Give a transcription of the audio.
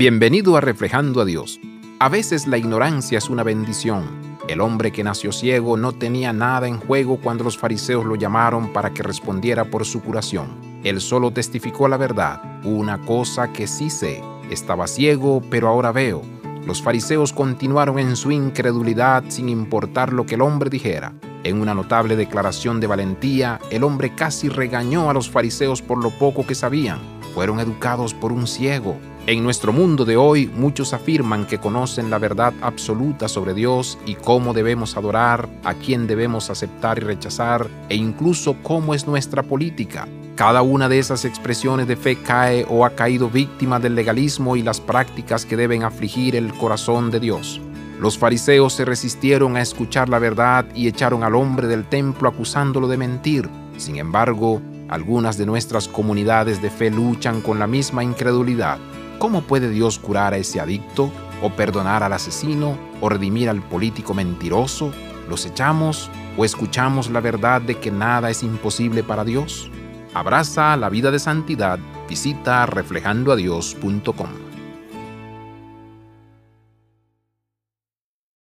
Bienvenido a Reflejando a Dios. A veces la ignorancia es una bendición. El hombre que nació ciego no tenía nada en juego cuando los fariseos lo llamaron para que respondiera por su curación. Él solo testificó la verdad, una cosa que sí sé. Estaba ciego, pero ahora veo. Los fariseos continuaron en su incredulidad sin importar lo que el hombre dijera. En una notable declaración de valentía, el hombre casi regañó a los fariseos por lo poco que sabían. Fueron educados por un ciego, en nuestro mundo de hoy muchos afirman que conocen la verdad absoluta sobre Dios y cómo debemos adorar, a quién debemos aceptar y rechazar e incluso cómo es nuestra política. Cada una de esas expresiones de fe cae o ha caído víctima del legalismo y las prácticas que deben afligir el corazón de Dios. Los fariseos se resistieron a escuchar la verdad y echaron al hombre del templo acusándolo de mentir. Sin embargo, algunas de nuestras comunidades de fe luchan con la misma incredulidad. ¿Cómo puede Dios curar a ese adicto, o perdonar al asesino, o redimir al político mentiroso? ¿Los echamos o escuchamos la verdad de que nada es imposible para Dios? Abraza la vida de santidad, visita reflejandoadios.com.